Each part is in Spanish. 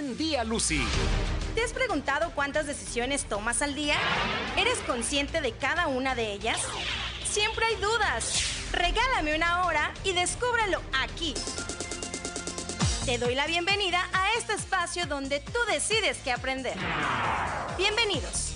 Día, Lucy. ¿Te has preguntado cuántas decisiones tomas al día? ¿Eres consciente de cada una de ellas? Siempre hay dudas. Regálame una hora y descúbrelo aquí. Te doy la bienvenida a este espacio donde tú decides qué aprender. Bienvenidos.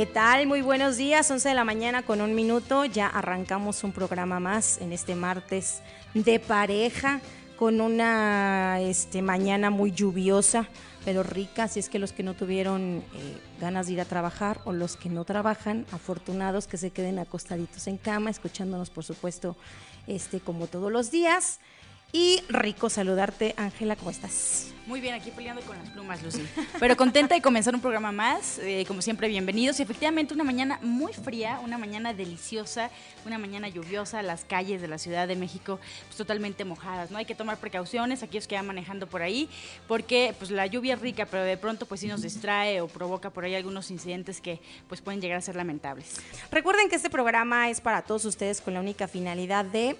¿Qué tal? Muy buenos días, 11 de la mañana con un minuto. Ya arrancamos un programa más en este martes de pareja con una este, mañana muy lluviosa, pero rica. Así es que los que no tuvieron eh, ganas de ir a trabajar o los que no trabajan, afortunados que se queden acostaditos en cama, escuchándonos, por supuesto, este, como todos los días. Y rico saludarte, Ángela, ¿cómo estás? Muy bien, aquí peleando con las plumas, Lucy. Pero contenta de comenzar un programa más. Eh, como siempre, bienvenidos. Y efectivamente, una mañana muy fría, una mañana deliciosa, una mañana lluviosa. Las calles de la Ciudad de México pues, totalmente mojadas. No hay que tomar precauciones, aquellos que van manejando por ahí, porque pues la lluvia es rica, pero de pronto pues sí nos distrae o provoca por ahí algunos incidentes que pues pueden llegar a ser lamentables. Recuerden que este programa es para todos ustedes con la única finalidad de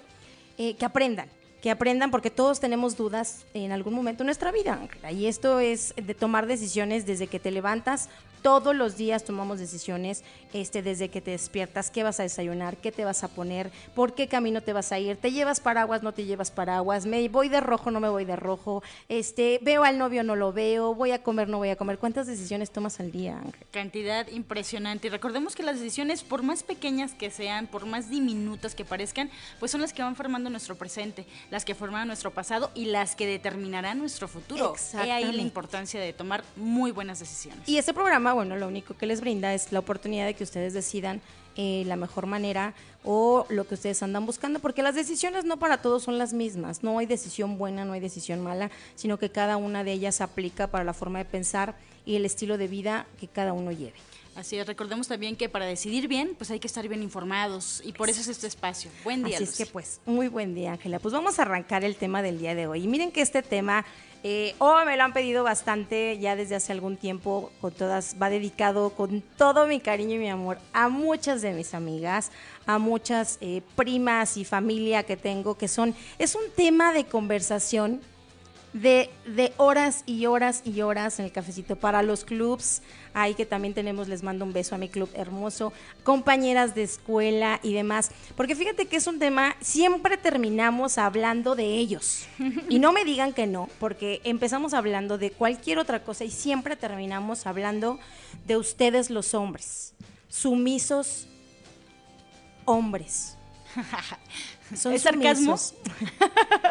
eh, que aprendan que aprendan porque todos tenemos dudas en algún momento de nuestra vida. Y esto es de tomar decisiones desde que te levantas todos los días tomamos decisiones este, desde que te despiertas, qué vas a desayunar, qué te vas a poner, por qué camino te vas a ir, te llevas paraguas, no te llevas paraguas, me voy de rojo, no me voy de rojo, este, veo al novio, no lo veo, voy a comer, no voy a comer. ¿Cuántas decisiones tomas al día, Ángel? Cantidad impresionante. Y recordemos que las decisiones, por más pequeñas que sean, por más diminutas que parezcan, pues son las que van formando nuestro presente, las que forman nuestro pasado y las que determinarán nuestro futuro. He ahí la importancia de tomar muy buenas decisiones. Y este programa bueno, lo único que les brinda es la oportunidad de que ustedes decidan eh, la mejor manera o lo que ustedes andan buscando, porque las decisiones no para todos son las mismas, no hay decisión buena, no hay decisión mala, sino que cada una de ellas aplica para la forma de pensar y el estilo de vida que cada uno lleve. Así es, recordemos también que para decidir bien, pues hay que estar bien informados y por eso es este espacio. Buen día. Así es que pues, muy buen día, Ángela. Pues vamos a arrancar el tema del día de hoy. Y miren que este tema eh, oh, me lo han pedido bastante ya desde hace algún tiempo, con todas, va dedicado con todo mi cariño y mi amor a muchas de mis amigas, a muchas eh, primas y familia que tengo, que son, es un tema de conversación de, de, horas y horas y horas en el cafecito para los clubs. Ahí que también tenemos, les mando un beso a mi club hermoso, compañeras de escuela y demás. Porque fíjate que es un tema, siempre terminamos hablando de ellos. Y no me digan que no, porque empezamos hablando de cualquier otra cosa y siempre terminamos hablando de ustedes los hombres, sumisos hombres. Son ¿Es sarcasmo?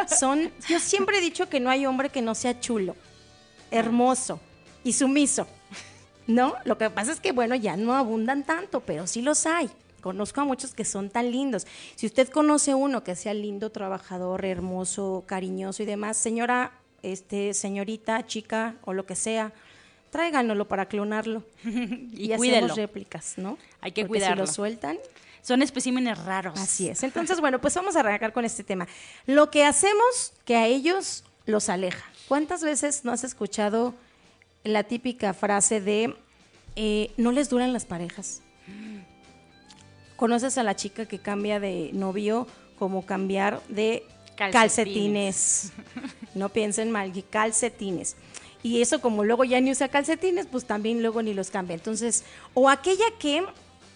Son, yo siempre he dicho que no hay hombre que no sea chulo, hermoso y sumiso. ¿No? Lo que pasa es que, bueno, ya no abundan tanto, pero sí los hay. Conozco a muchos que son tan lindos. Si usted conoce uno que sea lindo, trabajador, hermoso, cariñoso y demás, señora, este, señorita, chica o lo que sea, tráiganlo para clonarlo. y, y hacemos réplicas, ¿no? Hay que Porque Si lo sueltan, son especímenes raros. Así es. Entonces, bueno, pues vamos a arrancar con este tema. Lo que hacemos que a ellos los aleja. ¿Cuántas veces no has escuchado la típica frase de eh, no les duran las parejas? ¿Conoces a la chica que cambia de novio como cambiar de calcetines? No piensen mal, calcetines. Y eso como luego ya ni usa calcetines, pues también luego ni los cambia. Entonces, o aquella que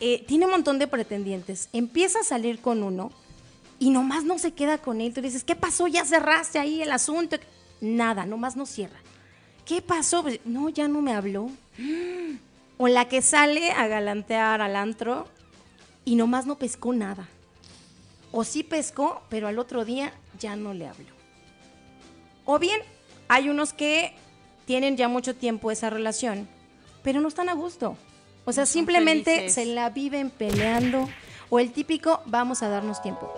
eh, tiene un montón de pretendientes, empieza a salir con uno y nomás no se queda con él. Tú dices, ¿qué pasó? Ya cerraste ahí el asunto. Nada, nomás no cierra. ¿Qué pasó? Pues, no, ya no me habló. O la que sale a galantear al antro y nomás no pescó nada. O sí pescó, pero al otro día ya no le habló. O bien, hay unos que tienen ya mucho tiempo esa relación, pero no están a gusto. O sea, simplemente se la viven peleando. O el típico, vamos a darnos tiempo.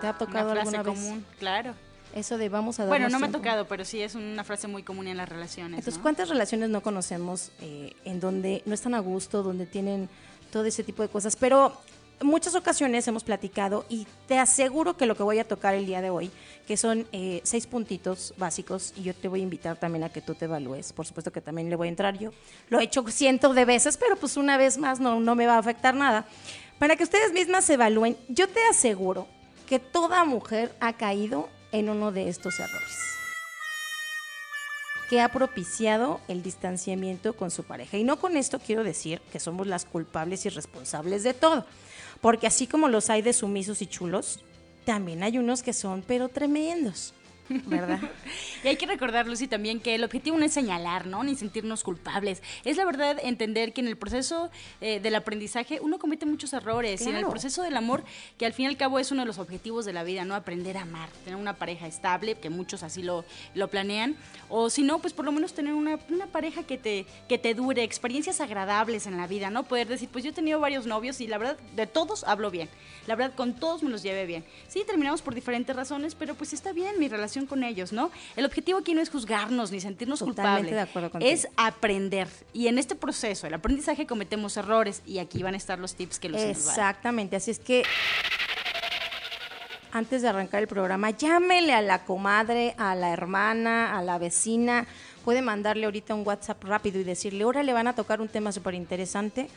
¿Te ha tocado una frase común, claro. Eso de vamos a darnos Bueno, no me ha tocado, pero sí es una frase muy común en las relaciones. Entonces, ¿cuántas relaciones no conocemos eh, en donde no están a gusto, donde tienen todo ese tipo de cosas. Pero muchas ocasiones hemos platicado y te aseguro que lo que voy a tocar el día de hoy, que son eh, seis puntitos básicos, y yo te voy a invitar también a que tú te evalúes. Por supuesto que también le voy a entrar yo. Lo he hecho cientos de veces, pero pues una vez más no, no me va a afectar nada. Para que ustedes mismas se evalúen, yo te aseguro que toda mujer ha caído en uno de estos errores que ha propiciado el distanciamiento con su pareja. Y no con esto quiero decir que somos las culpables y responsables de todo. Porque así como los hay de sumisos y chulos, también hay unos que son pero tremendos. ¿Verdad? y hay que recordar, Lucy, también que el objetivo no es señalar, ¿no? Ni sentirnos culpables. Es la verdad entender que en el proceso eh, del aprendizaje uno comete muchos errores y en el proceso del amor, que al fin y al cabo es uno de los objetivos de la vida, ¿no? Aprender a amar, tener una pareja estable, que muchos así lo, lo planean, o si no, pues por lo menos tener una, una pareja que te, que te dure, experiencias agradables en la vida, ¿no? Poder decir, pues yo he tenido varios novios y la verdad, de todos hablo bien. La verdad, con todos me los llevé bien. Sí, terminamos por diferentes razones, pero pues está bien mi relación con ellos, ¿no? El objetivo aquí no es juzgarnos ni sentirnos culpables. De acuerdo es aprender. Y en este proceso, el aprendizaje, cometemos errores y aquí van a estar los tips que los Exactamente, así es que antes de arrancar el programa, llámele a la comadre, a la hermana, a la vecina. Puede mandarle ahorita un WhatsApp rápido y decirle, ahora le van a tocar un tema súper interesante.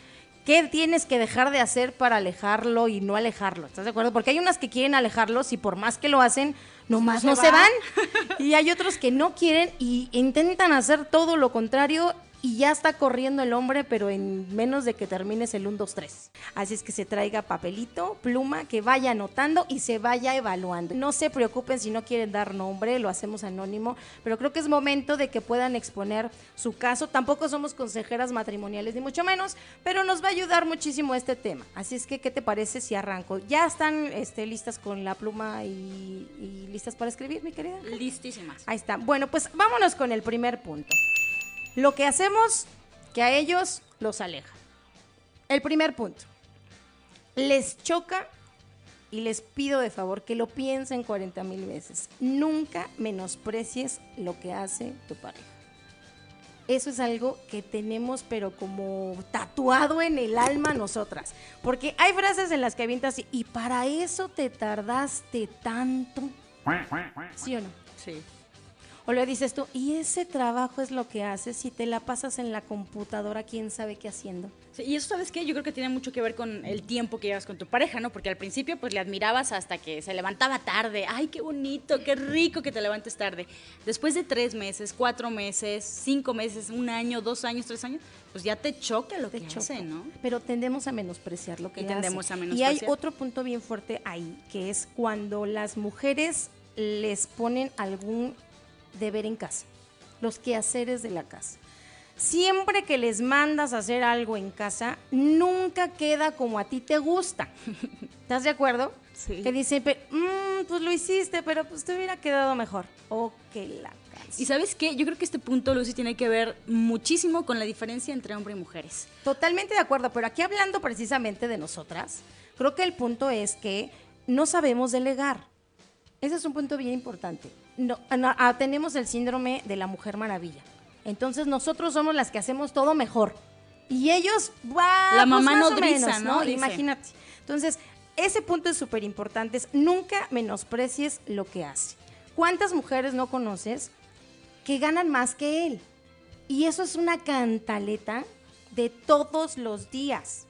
¿Qué tienes que dejar de hacer para alejarlo y no alejarlo? ¿Estás de acuerdo? Porque hay unas que quieren alejarlos y por más que lo hacen, nomás no, se, van. y hay otros que no quieren y intentan hacer todo lo contrario y ya está corriendo el hombre, pero en menos de que termines el 1, 2, 3. Así es que se traiga papelito, pluma, que vaya anotando y se vaya evaluando. No se preocupen si no quieren dar nombre, lo hacemos anónimo, pero creo que es momento de que puedan exponer su caso. Tampoco somos consejeras matrimoniales, ni mucho menos, pero nos va a ayudar muchísimo este tema. Así es que, ¿qué te parece si arranco? ¿Ya están este, listas con la pluma y, y listas para escribir, mi querida? Listísimas. Ahí está. Bueno, pues vámonos con el primer punto. Lo que hacemos que a ellos los aleja. El primer punto. Les choca y les pido de favor que lo piensen 40 mil veces. Nunca menosprecies lo que hace tu pareja. Eso es algo que tenemos pero como tatuado en el alma nosotras. Porque hay frases en las que avientas y para eso te tardaste tanto. ¿Sí o no? Sí. O le dices tú, y ese trabajo es lo que haces si te la pasas en la computadora, quién sabe qué haciendo. y eso, ¿sabes qué? Yo creo que tiene mucho que ver con el tiempo que llevas con tu pareja, ¿no? Porque al principio, pues le admirabas hasta que se levantaba tarde. ¡Ay, qué bonito, qué rico que te levantes tarde! Después de tres meses, cuatro meses, cinco meses, un año, dos años, tres años, pues ya te choca lo que hace, ¿no? Pero tendemos a menospreciar lo que y tendemos a menospreciar. Y hay otro punto bien fuerte ahí, que es cuando las mujeres les ponen algún deber en casa, los quehaceres de la casa. Siempre que les mandas a hacer algo en casa, nunca queda como a ti te gusta. ¿Estás de acuerdo? Sí. Que dicen, mm, pues lo hiciste, pero pues te hubiera quedado mejor. O que la y sabes qué, yo creo que este punto, Lucy, tiene que ver muchísimo con la diferencia entre hombres y mujeres. Totalmente de acuerdo, pero aquí hablando precisamente de nosotras, creo que el punto es que no sabemos delegar. Ese es un punto bien importante no, ah, tenemos el síndrome de la mujer maravilla. Entonces nosotros somos las que hacemos todo mejor. Y ellos, la pues mamá no menos, ¿no? Imagínate. Entonces, ese punto es súper importante. nunca menosprecies lo que hace. ¿Cuántas mujeres no conoces que ganan más que él? Y eso es una cantaleta de todos los días.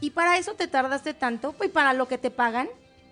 Y para eso te tardaste tanto, pues para lo que te pagan,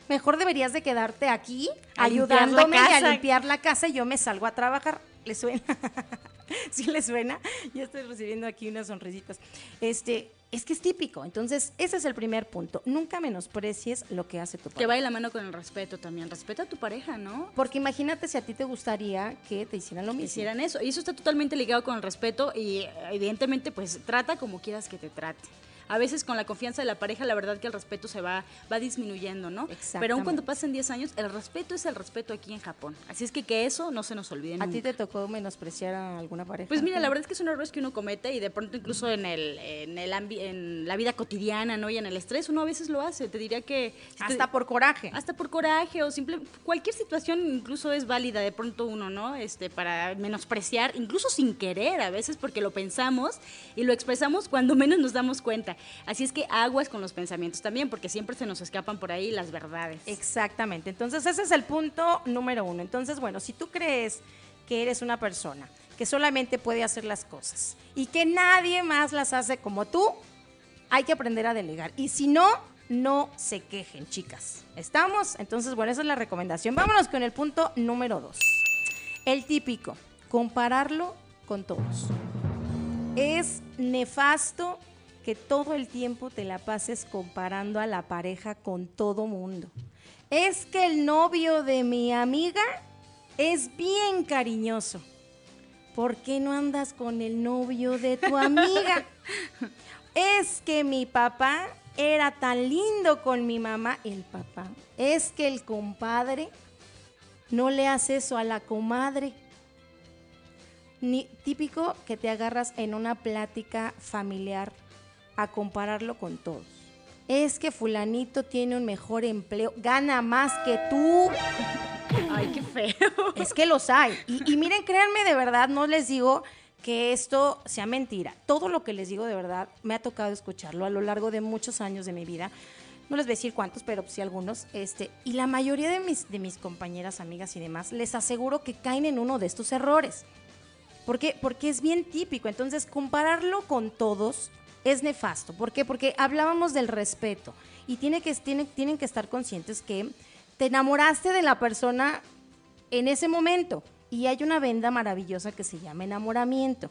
mejor deberías de quedarte aquí ayudándome a limpiar la casa y yo me salgo a trabajar. ¿Le suena? ¿Sí le suena? Ya estoy recibiendo aquí unas sonrisitas. Este, es que es típico. Entonces, ese es el primer punto. Nunca menosprecies lo que hace tu pareja. Que vaya la mano con el respeto también. Respeta a tu pareja, ¿no? Porque imagínate si a ti te gustaría que te hicieran lo mismo. Hicieran eso. Y eso está totalmente ligado con el respeto y evidentemente, pues trata como quieras que te trate a veces con la confianza de la pareja, la verdad que el respeto se va, va disminuyendo, ¿no? Pero aún cuando pasen 10 años, el respeto es el respeto aquí en Japón. Así es que que eso no se nos olvide. ¿A ti te tocó menospreciar a alguna pareja? Pues mira, la verdad es que son errores que uno comete y de pronto incluso en el, en el en la vida cotidiana, ¿no? Y en el estrés, uno a veces lo hace. Te diría que... hasta por coraje. Hasta por coraje o simple... Cualquier situación incluso es válida de pronto uno, ¿no? Este, para menospreciar, incluso sin querer a veces porque lo pensamos y lo expresamos cuando menos nos damos cuenta. Así es que aguas con los pensamientos también, porque siempre se nos escapan por ahí las verdades. Exactamente. Entonces, ese es el punto número uno. Entonces, bueno, si tú crees que eres una persona que solamente puede hacer las cosas y que nadie más las hace como tú, hay que aprender a delegar. Y si no, no se quejen, chicas. ¿Estamos? Entonces, bueno, esa es la recomendación. Vámonos con el punto número dos. El típico, compararlo con todos. Es nefasto que todo el tiempo te la pases comparando a la pareja con todo mundo. Es que el novio de mi amiga es bien cariñoso. ¿Por qué no andas con el novio de tu amiga? es que mi papá era tan lindo con mi mamá, el papá. Es que el compadre no le hace eso a la comadre. Ni, típico que te agarras en una plática familiar a compararlo con todos. Es que fulanito tiene un mejor empleo, gana más que tú. Ay, qué feo. Es que los hay. Y, y miren, créanme de verdad, no les digo que esto sea mentira. Todo lo que les digo de verdad me ha tocado escucharlo a lo largo de muchos años de mi vida. No les voy a decir cuántos, pero sí algunos. Este, y la mayoría de mis, de mis compañeras, amigas y demás, les aseguro que caen en uno de estos errores. ¿Por qué? Porque es bien típico. Entonces, compararlo con todos es nefasto. ¿Por qué? Porque hablábamos del respeto. Y tiene que, tienen, tienen que estar conscientes que te enamoraste de la persona en ese momento y hay una venda maravillosa que se llama enamoramiento.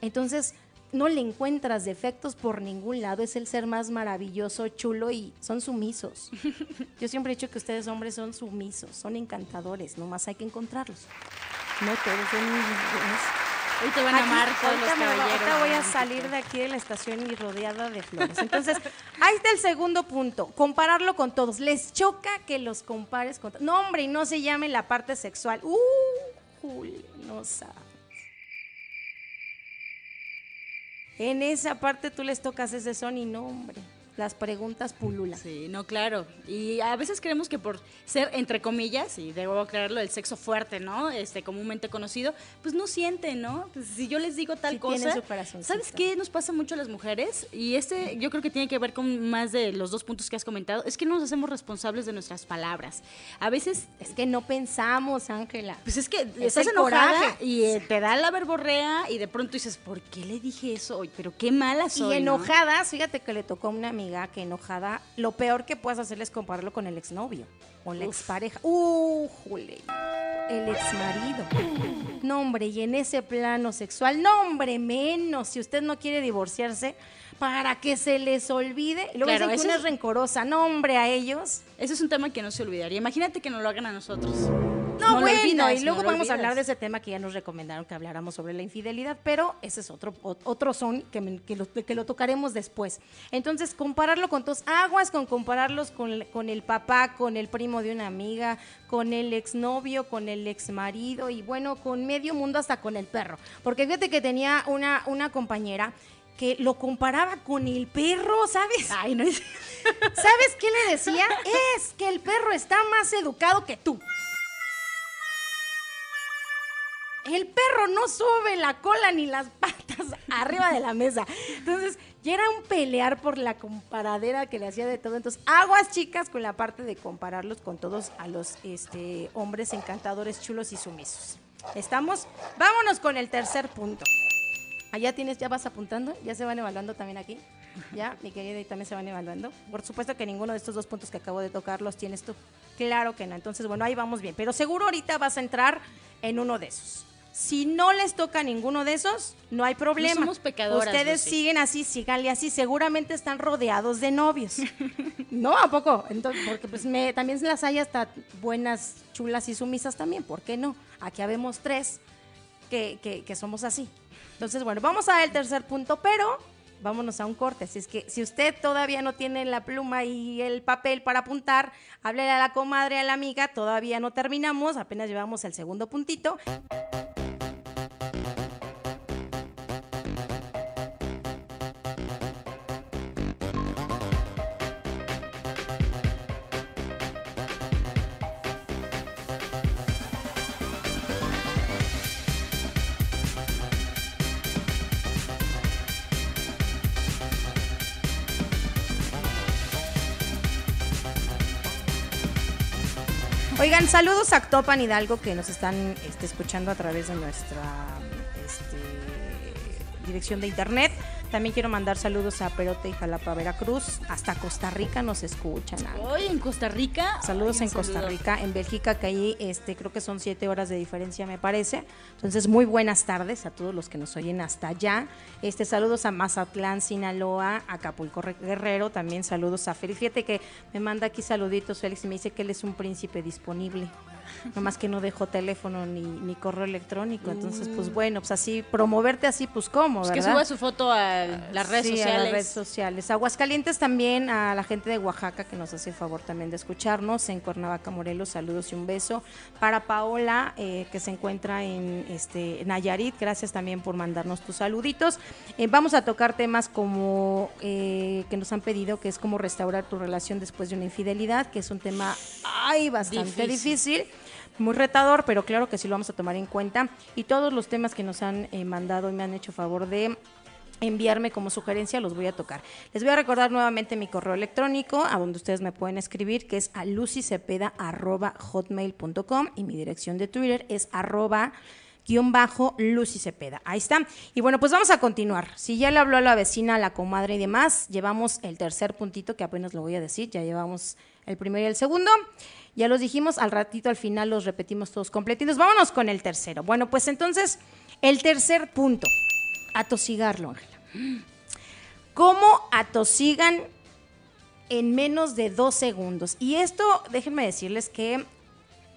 Entonces, no le encuentras defectos por ningún lado, es el ser más maravilloso, chulo y son sumisos. Yo siempre he dicho que ustedes hombres son sumisos, son encantadores, nomás hay que encontrarlos. No todos son Hoy te van a amar todos los caballeros. Ahorita voy a salir de aquí de la estación y rodeada de flores. Entonces, ahí está el segundo punto, compararlo con todos. Les choca que los compares con No, hombre, y no se llame la parte sexual. Uh, Julio, no sabes. En esa parte tú les tocas ese son y no, hombre las preguntas pululan. Sí, no, claro. Y a veces creemos que por ser, entre comillas, y debo aclararlo, el sexo fuerte, ¿no? Este, comúnmente conocido, pues no siente, ¿no? Pues si yo les digo tal cosa, ¿sabes qué nos pasa mucho a las mujeres? Y este yo creo que tiene que ver con más de los dos puntos que has comentado, es que no nos hacemos responsables de nuestras palabras. A veces... Es que no pensamos, Ángela. Pues es que estás enojada y eh, te da la verborrea y de pronto dices, ¿por qué le dije eso hoy? Pero qué mala soy, Y enojadas, fíjate que le tocó a una amiga que enojada, lo peor que puedes hacer es compararlo con el exnovio, con la expareja. ¡Uh, jule! El exmarido. No, hombre, y en ese plano sexual, no, hombre, menos. Si usted no quiere divorciarse, para que se les olvide. Luego claro, dicen que es rencorosa. No, hombre, a ellos. Ese es un tema que no se olvidaría. Imagínate que no lo hagan a nosotros. No, bueno, y luego vamos a hablar de ese tema que ya nos recomendaron que habláramos sobre la infidelidad, pero ese es otro, otro son que, que, lo, que lo tocaremos después. Entonces, compararlo con tus aguas, con compararlos con, con el papá, con el primo de una amiga, con el exnovio, con el exmarido y bueno, con medio mundo hasta con el perro. Porque fíjate que tenía una, una compañera que lo comparaba con el perro, ¿sabes? Ay, no es... ¿Sabes qué le decía? Es que el perro está más educado que tú. el perro no sube la cola ni las patas arriba de la mesa. Entonces, ya era un pelear por la comparadera que le hacía de todo. Entonces, aguas chicas con la parte de compararlos con todos a los este, hombres encantadores, chulos y sumisos. ¿Estamos? Vámonos con el tercer punto. Allá tienes, ya vas apuntando, ya se van evaluando también aquí. Ya, mi querida, y también se van evaluando. Por supuesto que ninguno de estos dos puntos que acabo de tocar los tienes tú. Claro que no. Entonces, bueno, ahí vamos bien. Pero seguro ahorita vas a entrar en uno de esos. Si no les toca ninguno de esos, no hay problema. No somos pecadoras. Ustedes siguen así, síganle así. Seguramente están rodeados de novios. ¿No? ¿A poco? Entonces, porque pues me, también las hay hasta buenas, chulas y sumisas también. ¿Por qué no? Aquí habemos tres que, que, que somos así. Entonces, bueno, vamos a ver el tercer punto, pero vámonos a un corte. Así es que si usted todavía no tiene la pluma y el papel para apuntar, háblele a la comadre, a la amiga, todavía no terminamos, apenas llevamos el segundo puntito. Oigan, saludos a Topan Hidalgo que nos están este, escuchando a través de nuestra este, dirección de internet. También quiero mandar saludos a Perote y Jalapa, Veracruz. Hasta Costa Rica nos escuchan. Hoy en Costa Rica. Saludos en Costa Rica, en Bélgica, que ahí este, creo que son siete horas de diferencia, me parece. Entonces, muy buenas tardes a todos los que nos oyen hasta allá. Este, saludos a Mazatlán, Sinaloa, a Acapulco Guerrero. También saludos a Félix. Fíjate que me manda aquí saluditos, Félix, y me dice que él es un príncipe disponible. Nomás que no dejó teléfono ni, ni correo electrónico. Entonces, pues mm. bueno, pues así, promoverte así, pues cómo, ¿verdad? Pues que suba su foto a las redes sociales. las redes sociales. Aguascalientes también, a la gente de Oaxaca que nos hace el favor también de escucharnos. En Cuernavaca, Morelos, saludos y un beso. Para Paola, eh, que se encuentra en este Nayarit, gracias también por mandarnos tus saluditos. Eh, vamos a tocar temas como eh, que nos han pedido, que es como restaurar tu relación después de una infidelidad, que es un tema ay, bastante difícil muy retador, pero claro que sí lo vamos a tomar en cuenta. Y todos los temas que nos han eh, mandado y me han hecho favor de enviarme como sugerencia, los voy a tocar. Les voy a recordar nuevamente mi correo electrónico, a donde ustedes me pueden escribir, que es a y mi dirección de Twitter es arroba guion bajo Lucy. Ahí está. Y bueno, pues vamos a continuar. Si ya le habló a la vecina, a la comadre y demás, llevamos el tercer puntito, que apenas lo voy a decir, ya llevamos el primero y el segundo. Ya los dijimos, al ratito al final los repetimos todos completitos. Vámonos con el tercero. Bueno, pues entonces, el tercer punto, atosigarlo, Ángela. ¿Cómo atosigan en menos de dos segundos? Y esto, déjenme decirles que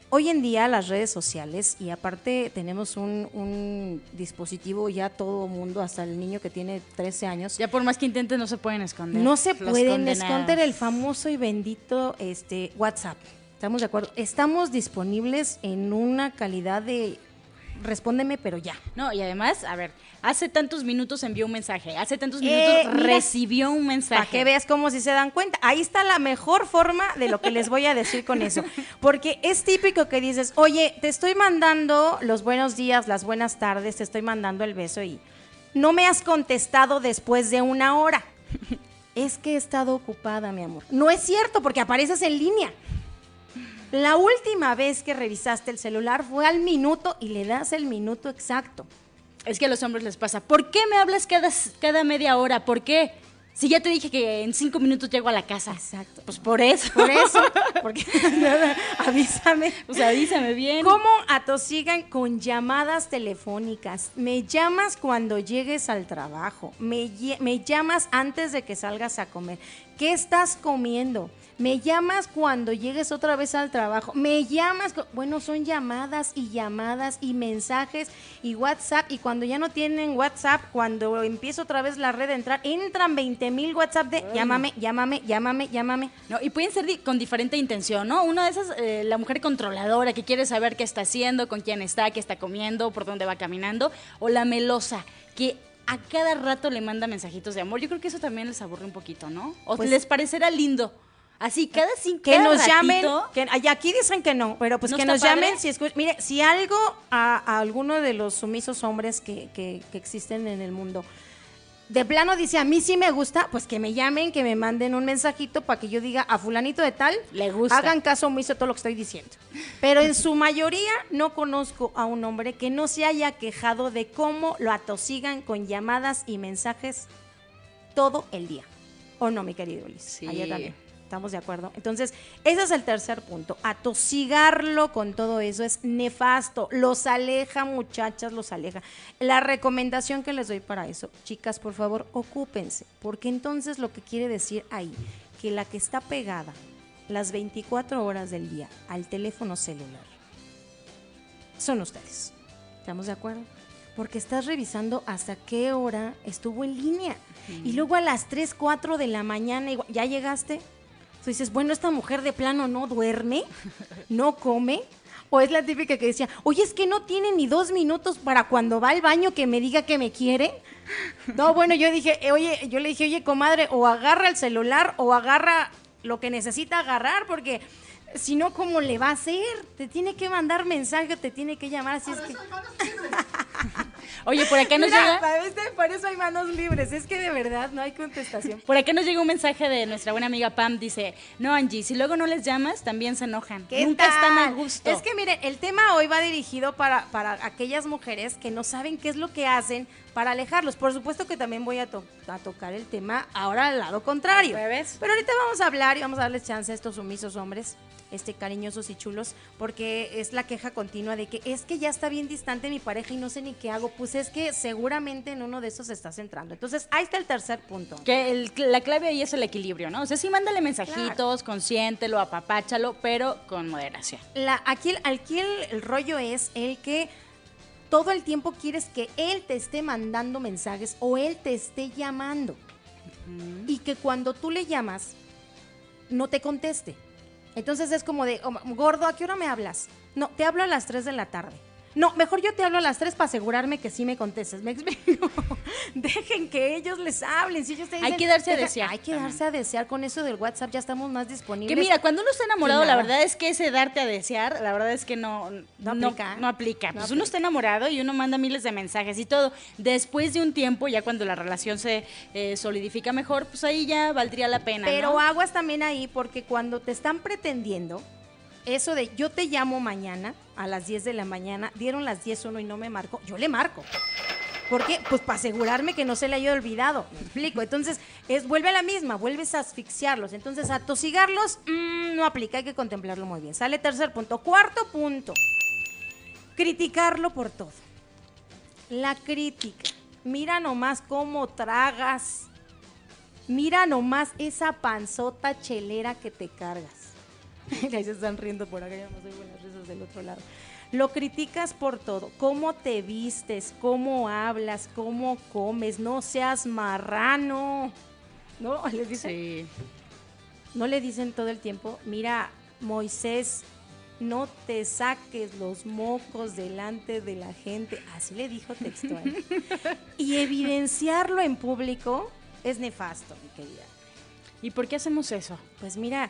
hoy en día las redes sociales, y aparte tenemos un, dispositivo ya todo mundo, hasta el niño que tiene 13 años. Ya por más que intenten no se pueden esconder. No se pueden esconder el famoso y bendito este, WhatsApp. Estamos de acuerdo. Estamos disponibles en una calidad de respóndeme, pero ya. No, y además, a ver, hace tantos minutos envió un mensaje, hace tantos eh, minutos recibió un mensaje. Para que veas cómo si se dan cuenta. Ahí está la mejor forma de lo que les voy a decir con eso. Porque es típico que dices, oye, te estoy mandando los buenos días, las buenas tardes, te estoy mandando el beso y no me has contestado después de una hora. es que he estado ocupada, mi amor. No es cierto, porque apareces en línea. La última vez que revisaste el celular fue al minuto y le das el minuto exacto. Es que a los hombres les pasa. ¿Por qué me hablas cada, cada media hora? ¿Por qué? Si ya te dije que en cinco minutos llego a la casa. Exacto. Pues por eso. Por eso. Porque avísame. O sea, avísame bien. ¿Cómo atosigan con llamadas telefónicas? Me llamas cuando llegues al trabajo. Me, me llamas antes de que salgas a comer. ¿Qué estás comiendo? Me llamas cuando llegues otra vez al trabajo. Me llamas, bueno, son llamadas y llamadas y mensajes y WhatsApp. Y cuando ya no tienen WhatsApp, cuando empiezo otra vez la red a entrar, entran 20 mil WhatsApp de llámame, llámame, llámame, llámame. No, y pueden ser con diferente intención, ¿no? Una de esas, eh, la mujer controladora que quiere saber qué está haciendo, con quién está, qué está comiendo, por dónde va caminando. O la melosa que a cada rato le manda mensajitos de amor. Yo creo que eso también les aburre un poquito, ¿no? O pues les parecerá lindo. Así, cada cinco Que nos llamen, que, aquí dicen que no, pero pues que nos llamen si Mire, si algo a, alguno de los sumisos hombres que, que, existen en el mundo de plano dice, a mí sí me gusta, pues que me llamen, que me manden un mensajito para que yo diga a fulanito de tal, le gusta. Hagan caso omiso a todo lo que estoy diciendo. Pero en su mayoría no conozco a un hombre que no se haya quejado de cómo lo atosigan con llamadas y mensajes todo el día. ¿O no, mi querido Luis? Sí. también. ¿Estamos de acuerdo? Entonces, ese es el tercer punto. Atosigarlo con todo eso es nefasto. Los aleja, muchachas, los aleja. La recomendación que les doy para eso, chicas, por favor, ocúpense. Porque entonces lo que quiere decir ahí, que la que está pegada las 24 horas del día al teléfono celular son ustedes. ¿Estamos de acuerdo? Porque estás revisando hasta qué hora estuvo en línea. Y luego a las 3, 4 de la mañana, ¿ya llegaste? Dices, bueno, esta mujer de plano no duerme, no come. O es la típica que decía, oye, es que no tiene ni dos minutos para cuando va al baño que me diga que me quiere. No, bueno, yo dije, eh, oye, yo le dije, oye, comadre, o agarra el celular o agarra lo que necesita agarrar, porque si no, ¿cómo le va a hacer? Te tiene que mandar mensaje, te tiene que llamar, así es que... Oye, por acá nos llega. Por eso hay manos libres. Es que de verdad no hay contestación. Por acá nos llega un mensaje de nuestra buena amiga Pam. Dice: No, Angie, si luego no les llamas, también se enojan. Nunca están a gusto. Es que miren, el tema hoy va dirigido para, para aquellas mujeres que no saben qué es lo que hacen para alejarlos. Por supuesto que también voy a, a tocar el tema ahora al lado contrario. Pero ahorita vamos a hablar y vamos a darles chance a estos sumisos hombres este, cariñosos y chulos, porque es la queja continua de que es que ya está bien distante mi pareja y no sé ni qué hago. Pues es que seguramente en uno de esos estás entrando. Entonces, ahí está el tercer punto. Que la clave ahí es el equilibrio, ¿no? O sea, sí, mándale mensajitos, consiéntelo, apapáchalo, pero con moderación. La, aquí aquí el, rollo es el que todo el tiempo quieres que él te esté mandando mensajes o él te esté llamando. Y que cuando tú le llamas, no te conteste. Entonces es como de, oh, gordo, ¿a qué hora me hablas? No, te hablo a las 3 de la tarde. No, mejor yo te hablo a las 3 para asegurarme que sí me contestes. ¿Me explico? Dejen que ellos les hablen. Si ellos te hay que darse a desear. Hay que darse a desear. Con eso del WhatsApp ya estamos más disponibles. Que mira, cuando uno está enamorado, la verdad es que ese darte a desear, la verdad es que no, no, aplica. No, aplica. pues uno está enamorado y uno manda miles de mensajes y todo. Después de un tiempo, ya cuando la relación se eh, solidifica mejor, pues ahí ya valdría la pena. Pero aguas también ahí porque cuando te están pretendiendo, eso de yo te llamo mañana a las 10 de la mañana, dieron las 10 uno y no me marco, yo le marco. ¿Por qué? Pues para asegurarme que no se le haya olvidado. Me explico. Entonces, es, vuelve a la misma, vuelves a asfixiarlos. Entonces, a tosigarlos mm, no aplica, hay que contemplarlo muy bien. Sale tercer punto. Cuarto punto. Criticarlo por todo. La crítica. Mira nomás cómo tragas. Mira nomás esa panzota chelera que te cargas. ahí se están riendo por acá, ya no soy buenas risas del otro lado. Lo criticas por todo, cómo te vistes, cómo hablas, cómo comes, no seas marrano. ¿No? ¿Les dicen? Sí. No le dicen todo el tiempo, mira, Moisés, no te saques los mocos delante de la gente. Así le dijo textual. y evidenciarlo en público es nefasto, mi querida. ¿Y por qué hacemos eso? Pues mira,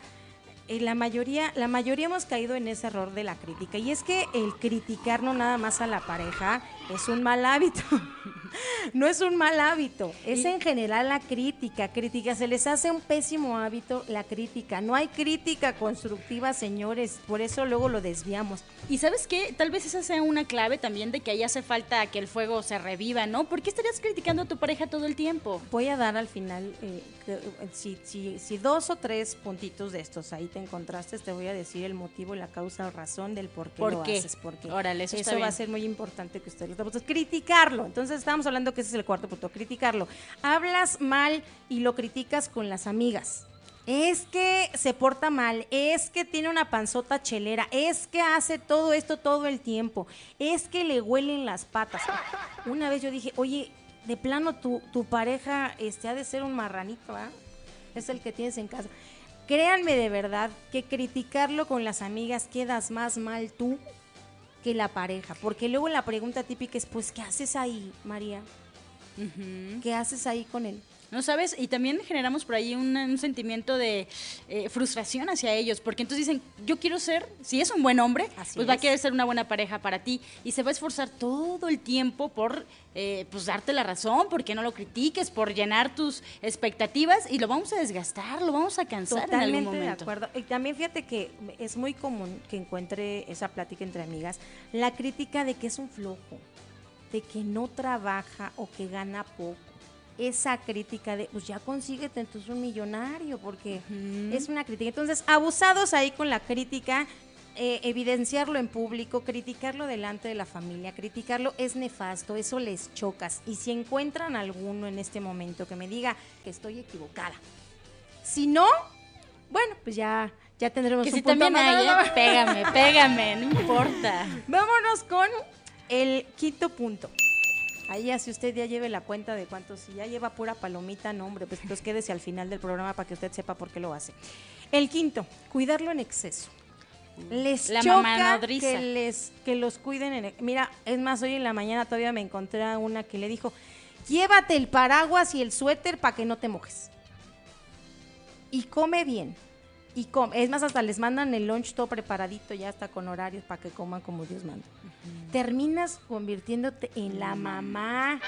eh, la mayoría, la mayoría hemos caído en ese error de la crítica. Y es que el criticar no nada más a la pareja es un mal hábito. no es un mal hábito, es en general la crítica. Crítica, se les hace un pésimo hábito la crítica. No hay crítica constructiva, señores, por eso luego lo desviamos. Y sabes qué, tal vez esa sea una clave también de que ahí hace falta que el fuego se reviva, ¿no? ¿Por qué estarías criticando a tu pareja todo el tiempo? Voy a dar al final, eh, si, si, si dos o tres puntitos de estos ahí te encontraste, te voy a decir el motivo, la causa o razón del por qué lo haces. Porque Órale, eso, va a ser muy importante que ustedes lo criticarlo. Entonces estamos hablando que ese es el cuarto punto, criticarlo. Hablas mal y lo criticas con las amigas. Es que se porta mal, es que tiene una panzota chelera, es que hace todo esto todo el tiempo, es que le huelen las patas. Una vez yo dije, oye, de plano tu, tu pareja este, ha de ser un marranito, ¿ah? Es el que tienes en casa. Créanme de verdad que criticarlo con las amigas quedas más mal tú que la pareja. Porque luego la pregunta típica es, pues, ¿qué haces ahí, María? ¿Qué haces ahí con él? ¿No sabes? Y también generamos por ahí un, sentimiento de eh, frustración hacia ellos, porque entonces dicen, yo quiero ser, si es un buen hombre, pues va a querer ser una buena pareja para ti y se va a esforzar todo el tiempo por eh, pues darte la razón, porque no lo critiques, por llenar tus expectativas y lo vamos a desgastar, lo vamos a cansar en algún momento. de acuerdo. Y también fíjate que es muy común que encuentre esa plática entre amigas, la crítica de que es un flojo, de que no trabaja o que gana poco esa crítica de, pues ya consíguete entonces un millonario, porque es una crítica. Entonces, abusados ahí con la crítica, eh, evidenciarlo en público, criticarlo delante de la familia, criticarlo es nefasto, eso les chocas. Y si encuentran alguno en este momento que me diga que estoy equivocada, si no, bueno, pues ya, ya tendremos que un si también hay, ¿eh? pégame, pégame, no importa. Vámonos con el quinto punto. Ahí ya si usted ya lleve la cuenta de cuántos, si ya lleva pura palomita, no hombre, pues, pues quédese al final del programa para que usted sepa por qué lo hace. El quinto, cuidarlo en exceso. Les la choca que les que los cuiden en mira es más hoy en la mañana todavía me encontré a una que le dijo llévate el paraguas y el suéter para que no te mojes y come bien Y es más, hasta les mandan el lunch todo preparadito, ya está con horarios para que coman como Dios manda. Terminas convirtiéndote en la mamá.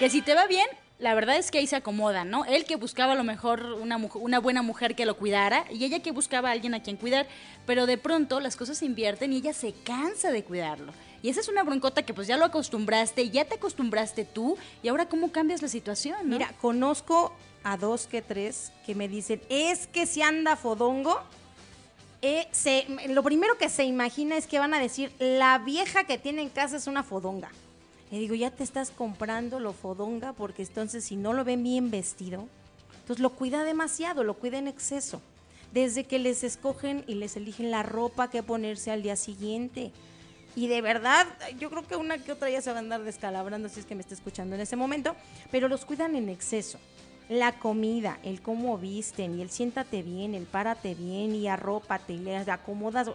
Que si te va bien, la verdad es que ahí se acomoda, ¿no? Él que buscaba a lo mejor una, una buena mujer que lo cuidara y ella que buscaba a alguien a quien cuidar, pero de pronto las cosas se invierten y ella se cansa de cuidarlo. Y esa es una broncota que pues ya lo acostumbraste, ya te acostumbraste tú y ahora cómo cambias la situación, ¿no? Mira, conozco a dos que tres que me dicen, es que si anda fodongo, eh, se, lo primero que se imagina es que van a decir, la vieja que tiene en casa es una fodonga. Le digo, ya te estás comprando lo fodonga porque entonces si no lo ven bien vestido, entonces lo cuida demasiado, lo cuida en exceso. Desde que les escogen y les eligen la ropa que ponerse al día siguiente. Y de verdad, yo creo que una que otra ya se va a andar descalabrando si es que me está escuchando en ese momento, pero los cuidan en exceso. La comida, el cómo visten y el siéntate bien, el párate bien y arrópate y le acomodas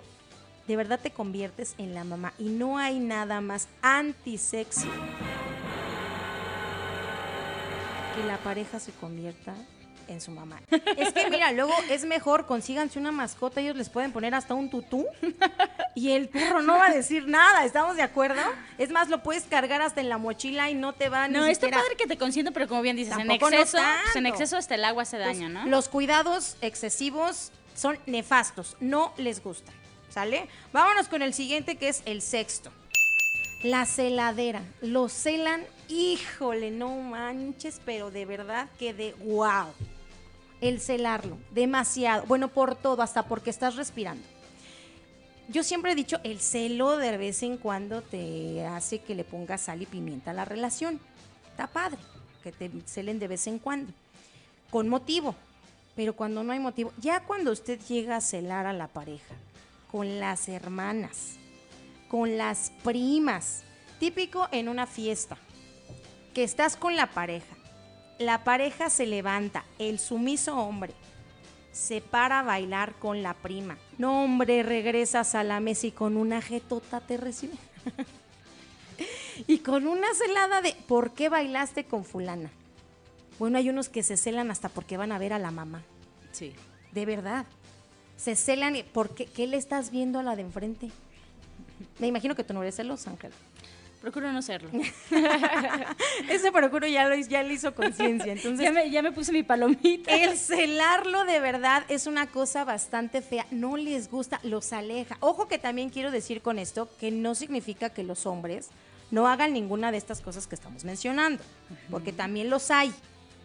de verdad te conviertes en la mamá. Y no hay nada más antisexy que la pareja se convierta en su mamá. Es que mira, luego es mejor consíganse una mascota, ellos les pueden poner hasta un tutú y el perro no va a decir nada, ¿estamos de acuerdo? Es más, lo puedes cargar hasta en la mochila y no te va No, está padre que te consiento, pero como bien dices, en exceso, pues, en exceso hasta el agua hace daño, ¿no? Los cuidados excesivos son nefastos, no les gustan. ¿Sale? Vámonos con el siguiente que es el sexto. La celadera. Lo celan, híjole, no manches, pero de verdad que de wow. El celarlo, demasiado. Bueno, por todo, hasta porque estás respirando. Yo siempre he dicho, el celo de vez en cuando te hace que le pongas sal y pimienta a la relación. Está padre, que te celen de vez en cuando. Con motivo. Pero cuando no hay motivo, ya cuando usted llega a celar a la pareja, con las hermanas, con las primas. Típico en una fiesta, que estás con la pareja. La pareja se levanta, el sumiso hombre se para a bailar con la prima. No, hombre, regresas a la mesa y con una jetota te recibe. y con una celada de ¿por qué bailaste con fulana? Bueno, hay unos que se celan hasta porque van a ver a la mamá. Sí. De verdad se celan porque ¿qué le estás viendo a la de enfrente? Me imagino que tú no eres celoso, Ángel. Procuro no serlo. Ese procuro ya lo ya le hizo conciencia. Entonces, ya me, puse mi palomita. El celarlo de verdad es una cosa bastante fea. No les gusta, los aleja. Ojo que también quiero decir con esto que no significa que los hombres no hagan ninguna de estas cosas que estamos mencionando, porque también los hay.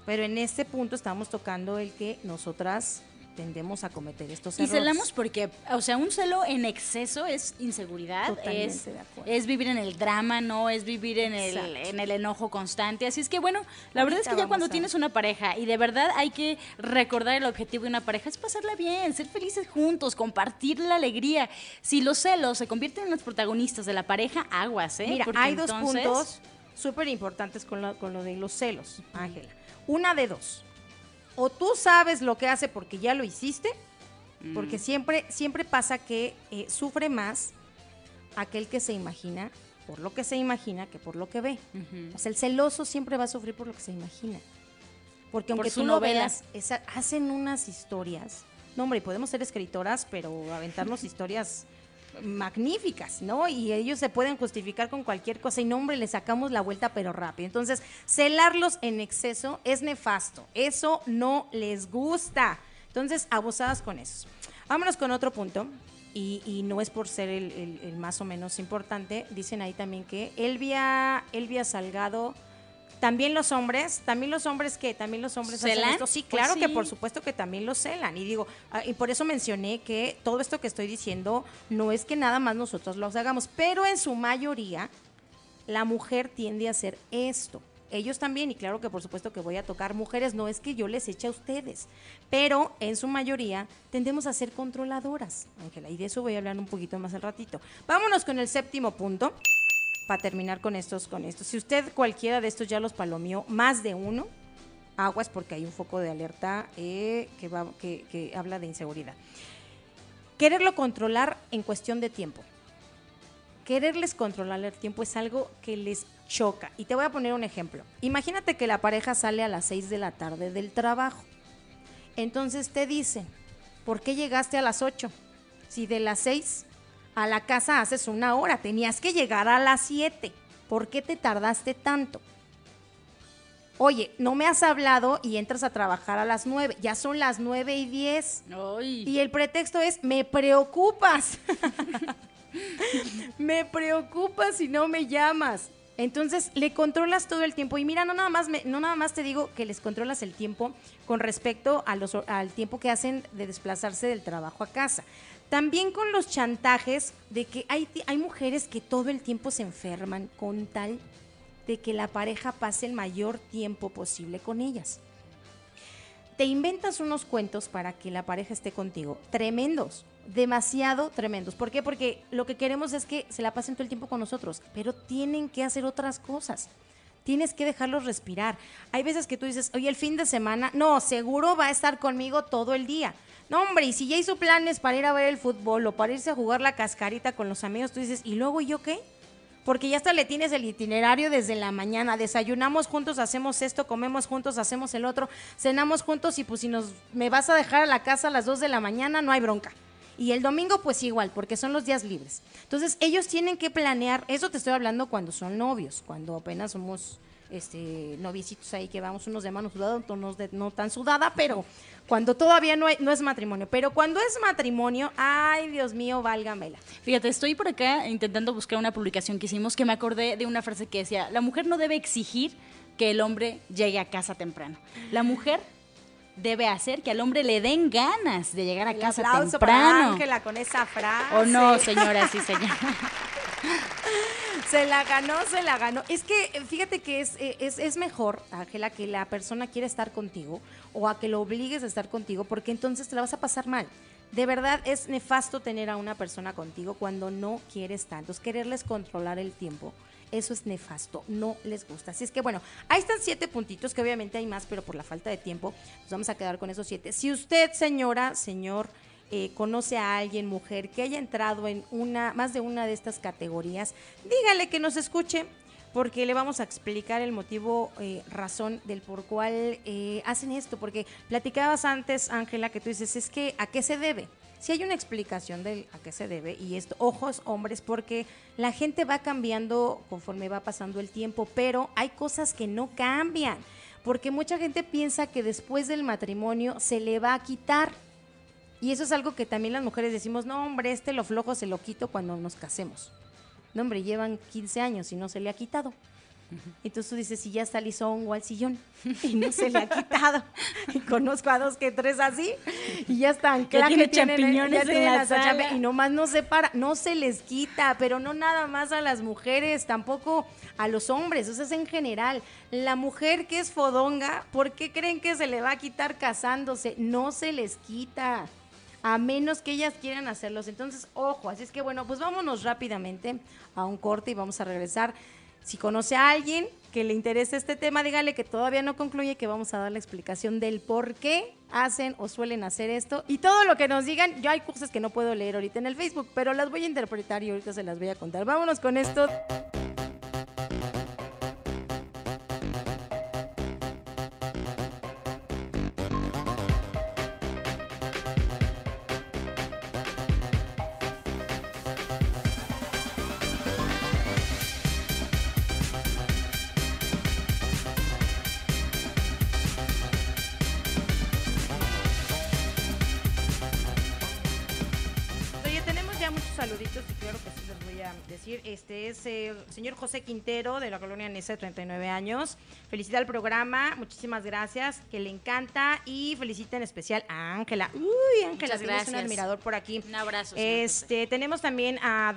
Pero en este punto estamos tocando el que nosotras tendemos a cometer estos errores. Y celamos porque, o sea, un celo en exceso es inseguridad, es, es, vivir en el drama, no es vivir en el, en el enojo constante. Así es que, bueno, la verdad es que ya cuando tienes una pareja y de verdad hay que recordar el objetivo de una pareja es pasarla bien, ser felices juntos, compartir la alegría. Si los celos se convierten en los protagonistas de la pareja, aguas, ¿eh? Mira, hay dos puntos súper importantes con lo, con lo de los celos, Ángela. Una de dos o tú sabes lo que hace porque ya lo hiciste, porque mm. siempre, siempre pasa que eh, sufre más aquel que se imagina por lo que se imagina que por lo que ve. O sea, el celoso siempre va a sufrir por lo que se imagina. Porque aunque tú no veas, hacen unas historias. No, hombre, podemos ser escritoras, pero aventarnos historias magníficas, ¿no? Y ellos se pueden justificar con cualquier cosa y no, hombre, le sacamos la vuelta pero rápido. Entonces, celarlos en exceso es nefasto, eso no les gusta. Entonces, abusadas con eso. Vámonos con otro punto. Y, no es por ser el, más o menos importante, dicen ahí también que Elvia, Elvia Salgado también los hombres, también los hombres que, también los hombres ¿Celan? esto. Sí, claro que por supuesto que también los celan. Y digo, ah, y por eso mencioné que todo esto que estoy diciendo no es que nada más nosotros los hagamos, pero en su mayoría la mujer tiende a hacer esto. Ellos también, y claro que por supuesto que voy a tocar mujeres, no es que yo les eche a ustedes, pero en su mayoría tendemos a ser controladoras, Ángela, y de eso voy a hablar un poquito más al ratito. Vámonos con el séptimo punto para terminar con estos, con estos. Si usted cualquiera de estos ya los palomió, más de uno, aguas porque hay un foco de alerta eh, que, va, que, habla de inseguridad. Quererlo controlar en cuestión de tiempo. Quererles controlar el tiempo es algo que les choca. Y te voy a poner un ejemplo. Imagínate que la pareja sale a las 6 de la tarde del trabajo. Entonces te dicen, ¿por qué llegaste a las 8? Si de las 6 a la casa haces una hora, tenías que llegar a las 7. ¿Por qué te tardaste tanto? Oye, no me has hablado y entras a trabajar a las 9. Ya son las 9 y 10. Y el pretexto es, me preocupas. me preocupas si no me llamas. Entonces le controlas todo el tiempo y mira, no nada más no nada más te digo que les controlas el tiempo con respecto a los, al tiempo que hacen de desplazarse del trabajo a casa. También con los chantajes de que hay, hay mujeres que todo el tiempo se enferman con tal de que la pareja pase el mayor tiempo posible con ellas. Te inventas unos cuentos para que la pareja esté contigo, tremendos demasiado tremendos. ¿Por qué? Porque lo que queremos es que se la pasen todo el tiempo con nosotros, pero tienen que hacer otras cosas. Tienes que dejarlos respirar. Hay veces que tú dices, oye, el fin de semana, no, seguro va a estar conmigo todo el día. No, hombre, y si ya hizo planes para ir a ver el fútbol o para irse a jugar la cascarita con los amigos, tú dices, ¿y luego yo qué? Porque ya hasta le tienes el itinerario desde la mañana. Desayunamos juntos, hacemos esto, comemos juntos, hacemos el otro, cenamos juntos y pues si nos me vas a dejar a la casa a las 2 de la mañana, no hay bronca. Y el domingo pues igual, porque son los días libres. Entonces ellos tienen que planear, eso te estoy hablando cuando son novios, cuando apenas somos este novicitos ahí que vamos unos de mano sudada, otros de no tan sudada, pero cuando todavía no, no es matrimonio. Pero cuando es matrimonio, ay Dios mío, válgamela. Fíjate, estoy por acá intentando buscar una publicación que hicimos que me acordé de una frase que decía, la mujer no debe exigir que el hombre llegue a casa temprano. La mujer debe hacer que al hombre le den ganas de llegar a casa temprano. Para Ángela con esa frase. O no, señora, sí, señora. se la ganó, se la ganó. Es que fíjate que es, es, es mejor, Ángela, que la persona quiera estar contigo o a que lo obligues a estar contigo, porque entonces te la vas a pasar mal. De verdad es nefasto tener a una persona contigo cuando no quieres tanto. Es quererles controlar el tiempo eso es nefasto, no les gusta. Así es que bueno, ahí están siete puntitos, que obviamente hay más, pero por la falta de tiempo nos vamos a quedar con esos siete. Si usted, señora, señor, eh, conoce a alguien, mujer, que haya entrado en una, más de una de estas categorías, dígale que nos escuche porque le vamos a explicar el motivo, eh, razón del por cual eh, hacen esto, porque platicabas antes, Ángela, que tú dices, es que ¿a qué se debe? Si hay una explicación de a qué se debe y esto, ojos hombres, porque la gente va cambiando conforme va pasando el tiempo, pero hay cosas que no cambian, porque mucha gente piensa que después del matrimonio se le va a quitar. Y eso es algo que también las mujeres decimos, no hombre, este lo flojo se lo quito cuando nos casemos. No hombre, llevan 15 años y no se le ha quitado. Entonces tú dices, si ya está o al sillón y no se le ha quitado. y conozco a dos que tres así y ya están claro que champiñones en la sala. y nomás no se para, no se les quita, pero no nada más a las mujeres, tampoco a los hombres, eso es en general. La mujer que es fodonga, ¿por qué creen que se le va a quitar casándose? No se les quita a menos que ellas quieran hacerlos. Entonces, ojo, así es que bueno, pues vámonos rápidamente a un corte y vamos a regresar. Si conoce a alguien que le interese este tema, dígale que todavía no concluye, que vamos a dar la explicación del por qué hacen o suelen hacer esto. Y todo lo que nos digan, yo hay cosas que no puedo leer ahorita en el Facebook, pero las voy a interpretar y ahorita se las voy a contar. Vámonos con esto. El señor José Quintero de la colonia Nesa de 39 años. Felicita al programa, muchísimas gracias, que le encanta y felicita en especial a Ángela. Uy, Ángela, es un admirador por aquí. Un abrazo. Este, tenemos también a,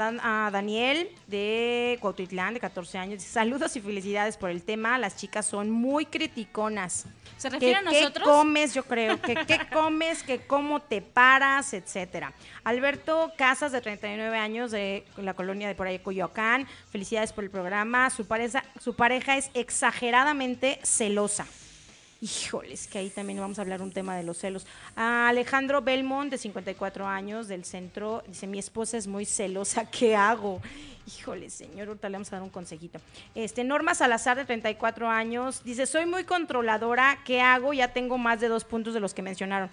a Daniel de Cuautitlán de 14 años. Saludos y felicidades por el tema. Las chicas son muy criticonas. ¿Se refiere a nosotros? ¿Qué comes? Yo creo. que ¿Qué comes? que cómo te paras? Etcétera. Alberto Casas, de 39 años, de la colonia de por ahí, Coyoacán. Felicidades por el programa. Su pareja, su pareja es exageradamente celosa. Híjoles, que ahí también vamos a hablar un tema de los celos. Alejandro Belmont, de 54 años, del centro, dice, mi esposa es muy celosa, ¿qué hago? Híjole, señor, ahorita le vamos a dar un consejito. Este, Norma Salazar, de 34 años, dice, soy muy controladora, ¿qué hago? Ya tengo más de dos puntos de los que mencionaron.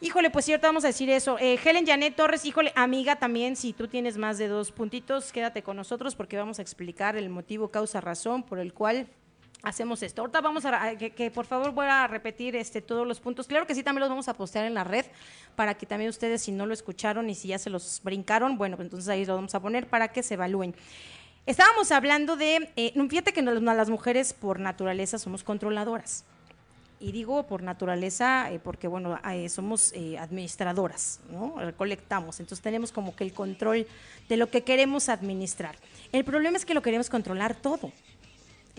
Híjole, pues cierto, vamos a decir eso. Eh, Helen Janet Torres, híjole, amiga también, si tú tienes más de dos puntitos, quédate con nosotros porque vamos a explicar el motivo, causa, razón por el cual hacemos esto. Ahorita vamos a, que, por favor voy a repetir este todos los puntos. Claro que sí, también los vamos a postear en la red para que también ustedes, si no lo escucharon y si ya se los brincaron, bueno, pues entonces ahí lo vamos a poner para que se evalúen. Estábamos hablando de, eh, fíjate que las mujeres por naturaleza somos controladoras. Y digo por naturaleza eh, porque, bueno, eh, somos eh, administradoras, ¿no? Recolectamos, entonces tenemos como que el control de lo que queremos administrar. El problema es que lo queremos controlar todo.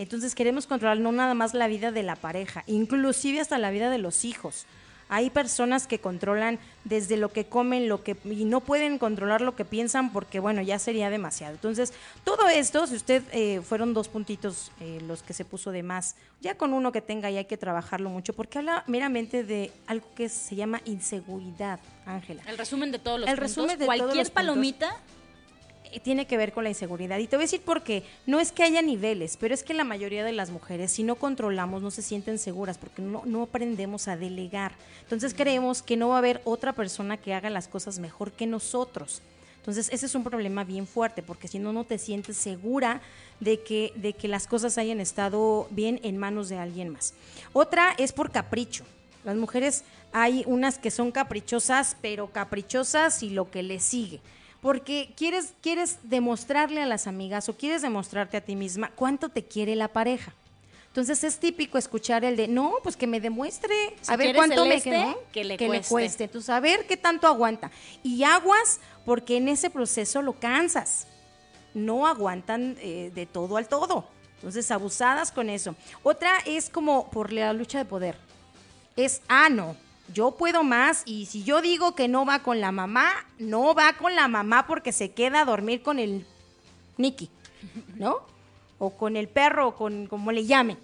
Entonces queremos controlar no nada más la vida de la pareja, inclusive hasta la vida de los hijos. Hay personas que controlan desde lo que comen, lo que y no pueden controlar lo que piensan porque bueno ya sería demasiado. Entonces todo esto, si usted eh, fueron dos puntitos eh, los que se puso de más, ya con uno que tenga y hay que trabajarlo mucho porque habla meramente de algo que se llama inseguridad, Ángela. El resumen de todos los El resumen de cualquier todos los palomita tiene que ver con la inseguridad. Y te voy a decir por qué. No es que haya niveles, pero es que la mayoría de las mujeres, si no controlamos, no se sienten seguras porque no, no aprendemos a delegar. Entonces creemos que no va a haber otra persona que haga las cosas mejor que nosotros. Entonces, ese es un problema bien fuerte, porque si no, no te sientes segura de que, de que las cosas hayan estado bien en manos de alguien más. Otra es por capricho. Las mujeres hay unas que son caprichosas, pero caprichosas y lo que le sigue porque quieres, quieres demostrarle a las amigas o quieres demostrarte a ti misma cuánto te quiere la pareja. Entonces es típico escuchar el de, no, pues que me demuestre, a ver cuánto me este, que, le, cueste. Entonces, a ver qué tanto aguanta. Y aguas, porque en ese proceso lo cansas. No aguantan eh, de todo al todo. Entonces, abusadas con eso. Otra es como por la lucha de poder. Es, ah, no, yo puedo más y si yo digo que no va con la mamá, no va con la mamá porque se queda a dormir con el Nicky, ¿no? O con el perro, o con como le llame.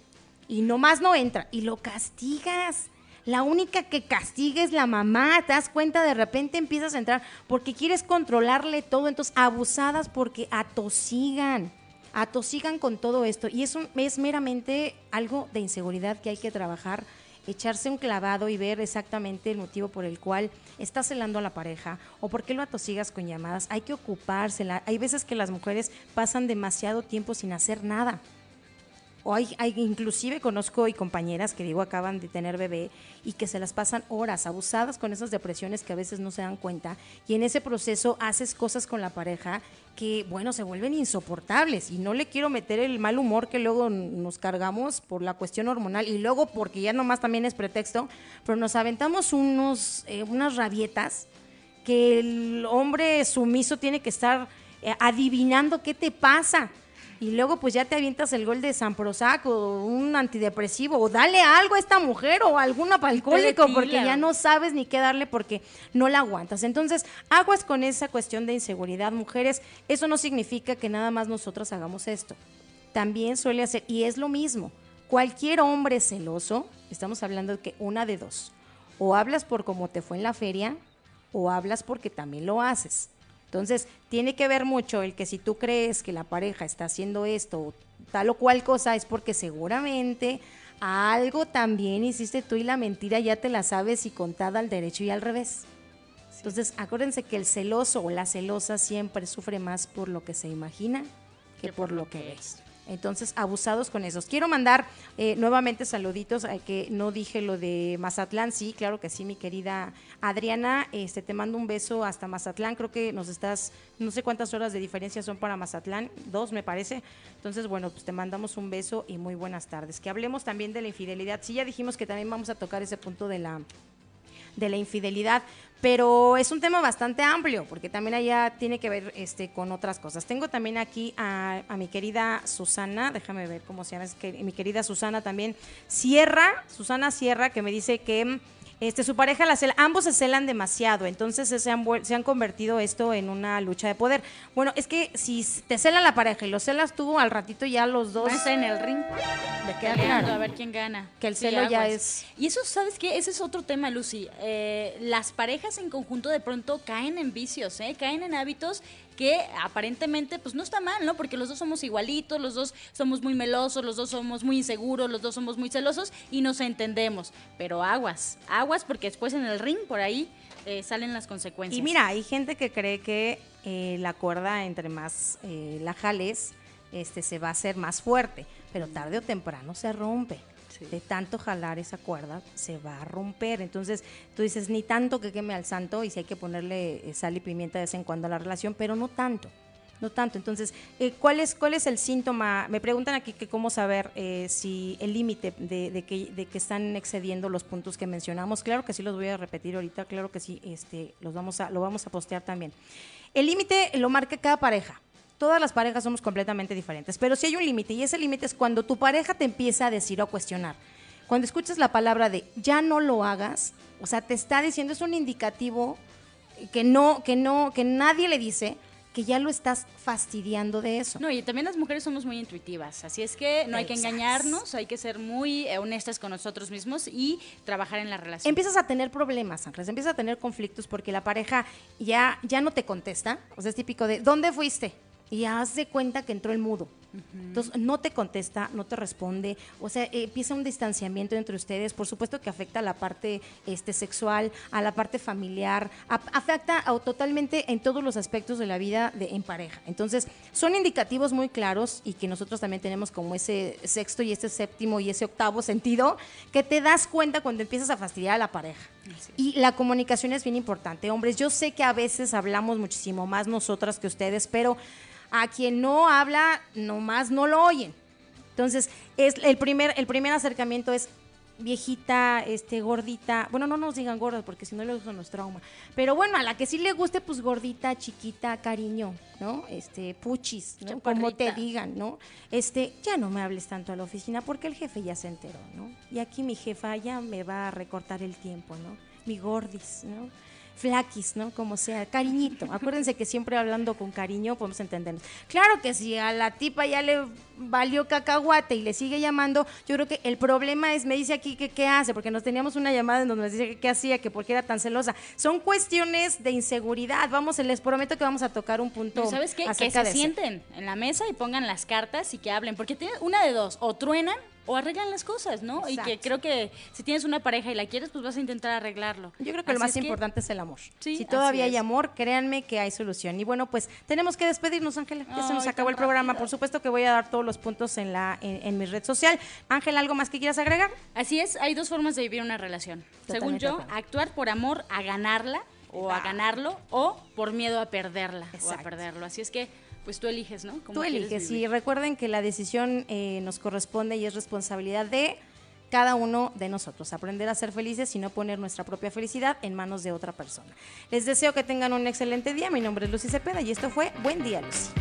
Y nomás no entra y lo castigas. La única que castiga es la mamá, te das cuenta, de repente empiezas a entrar porque quieres controlarle todo, entonces abusadas porque atosigan, atosigan con todo esto. Y eso es meramente algo de inseguridad que hay que trabajar echarse un clavado y ver exactamente el motivo por el cual está celando a la pareja o por qué lo atosigas con llamadas. Hay que ocupársela. Hay veces que las mujeres pasan demasiado tiempo sin hacer nada. O hay, inclusive conozco y compañeras que digo acaban de tener bebé y que se las pasan horas abusadas con esas depresiones que a veces no se dan cuenta y en ese proceso haces cosas con la pareja que bueno se vuelven insoportables. Y no le quiero meter el mal humor que luego nos cargamos por la cuestión hormonal y luego porque ya nomás también es pretexto, pero nos aventamos unos eh, unas rabietas que el hombre sumiso tiene que estar eh, adivinando qué te pasa y luego pues ya te avientas el gol de San Prozac o un antidepresivo o dale algo a esta mujer o algún alcohólico porque ya no sabes ni qué darle porque no la aguantas. Entonces, aguas con esa cuestión de inseguridad, mujeres. Eso no significa que nada más nosotras hagamos esto. También suele hacer, y es lo mismo, cualquier hombre celoso, estamos hablando de que una de dos, o hablas por cómo te fue en la feria, o hablas porque también lo haces. Entonces, tiene que ver mucho el que si tú crees que la pareja está haciendo esto o tal o cual cosa, es porque seguramente algo también hiciste tú y la mentira ya te la sabes y contada al derecho y al revés. Entonces, acuérdense que el celoso o la celosa siempre sufre más por lo que se imagina que, por, lo que es. Entonces, abusados con esos. Quiero mandar eh, nuevamente saluditos, a que no dije lo de Mazatlán, sí, claro que sí, mi querida Adriana, este, te mando un beso hasta Mazatlán, creo que nos estás, no sé cuántas horas de diferencia son para Mazatlán, dos me parece. Entonces, bueno, pues te mandamos un beso y muy buenas tardes. Que hablemos también de la infidelidad. Sí, ya dijimos que también vamos a tocar ese punto de la de la infidelidad, pero es un tema bastante amplio porque también allá tiene que ver este con otras cosas. Tengo también aquí a, mi querida Susana, déjame ver cómo se llama, es que mi querida Susana también Sierra, Susana Sierra, que me dice que este, su pareja la cela, ambos se celan demasiado, entonces se han, se han convertido esto en una lucha de poder. Bueno, es que si te cela la pareja y lo celas tú, al ratito ya los dos... en el ring. De queda claro. A ver quién gana. Que el celo ya es... Y eso, ¿sabes qué? Ese es otro tema, Lucy. Eh, las parejas en conjunto de pronto caen en vicios, ¿eh? Caen en hábitos que aparentemente pues no está mal, ¿no? Porque los dos somos igualitos, los dos somos muy melosos, los dos somos muy inseguros, los dos somos muy celosos y nos entendemos. Pero aguas, aguas porque después en el ring por ahí eh, salen las consecuencias. Y mira, hay gente que cree que eh, la cuerda entre más eh, la jales, este, se va a hacer más fuerte, pero tarde o temprano se rompe. De tanto jalar esa cuerda, se va a romper. Entonces, tú dices, ni tanto que queme al santo, y si hay que ponerle eh, sal y pimienta de vez en cuando a la relación, pero no tanto. No tanto. Entonces, eh, ¿cuál, es, ¿cuál es el síntoma? Me preguntan aquí que cómo saber eh, si el límite de, que, de que están excediendo los puntos que mencionamos. Claro que sí los voy a repetir ahorita, claro que sí, este, los vamos a, lo vamos a postear también. El límite lo marca cada pareja todas las parejas somos completamente diferentes, pero si hay un límite y ese límite es cuando tu pareja te empieza a decir o a cuestionar. Cuando escuchas la palabra de ya no lo hagas, o sea, te está diciendo es un indicativo que no que no que nadie le dice que ya lo estás fastidiando de eso. No, y también las mujeres somos muy intuitivas, así es que no hay que engañarnos, hay que ser muy eh, honestas con nosotros mismos y trabajar en la relación. Empiezas a tener problemas, Ángeles, empiezas a tener conflictos porque la pareja ya, ya no te contesta, o sea, es típico de, ¿dónde fuiste? Y haz de cuenta que entró el mudo. Entonces, no te contesta, no te responde, o sea, empieza un distanciamiento entre ustedes, por supuesto que afecta a la parte este, sexual, a la parte familiar, afecta totalmente en todos los aspectos de la vida de, en pareja. Entonces, son indicativos muy claros y que nosotros también tenemos como ese sexto y ese séptimo y ese octavo sentido, que te das cuenta cuando empiezas a fastidiar a la pareja. Y la comunicación es bien importante. Hombres, yo sé que a veces hablamos muchísimo más nosotras que ustedes, pero a quien no habla, nomás no lo oyen. Entonces, es el primer, el primer acercamiento es viejita, este, gordita, bueno, no nos digan gordas porque si no eso nos trauma, pero bueno, a la que sí le guste, pues gordita, chiquita, cariño, ¿no? Este, puchis, ¿no? Como te digan, ¿no? Este, ya no me hables tanto a la oficina porque el jefe ya se enteró, ¿no? Y aquí mi jefa ya me va a recortar el tiempo, ¿no? Mi gordis, ¿no? Flaquis, ¿no? Como sea, cariñito. Acuérdense que siempre hablando con cariño podemos entendernos. Claro que si a la tipa ya le valió cacahuate y le sigue llamando, yo creo que el problema es, me dice aquí que qué hace, porque nos teníamos una llamada en donde nos dice que qué hacía, que por qué era tan celosa. Son cuestiones de inseguridad. Vamos, les prometo que vamos a tocar un punto. ¿Sabes qué? Que se sienten en la mesa y pongan las cartas y que hablen, porque tiene una de dos, o truenan o arreglan las cosas, ¿no? Y que creo que si tienes una pareja y la quieres, pues vas a intentar arreglarlo. Yo creo que lo más importante es el amor. si todavía hay amor, créanme que hay solución. Y bueno, pues tenemos que despedirnos, Ángela. Ya se nos acabó el programa. Por supuesto que voy a dar todos los puntos en la en, mi red social. Ángela, ¿algo más que quieras agregar? Así es, hay dos formas de vivir una relación. Según yo, actuar por amor a ganarla o a ganarlo o por miedo a perderla o a perderlo. Así es que pues tú eliges, ¿no? Tú eliges y recuerden que la decisión eh, nos corresponde y es responsabilidad de cada uno de nosotros. Aprender a ser felices y no poner nuestra propia felicidad en manos de otra persona. Les deseo que tengan un excelente día. Mi nombre es Lucy Cepeda y esto fue Buen Día, Lucy.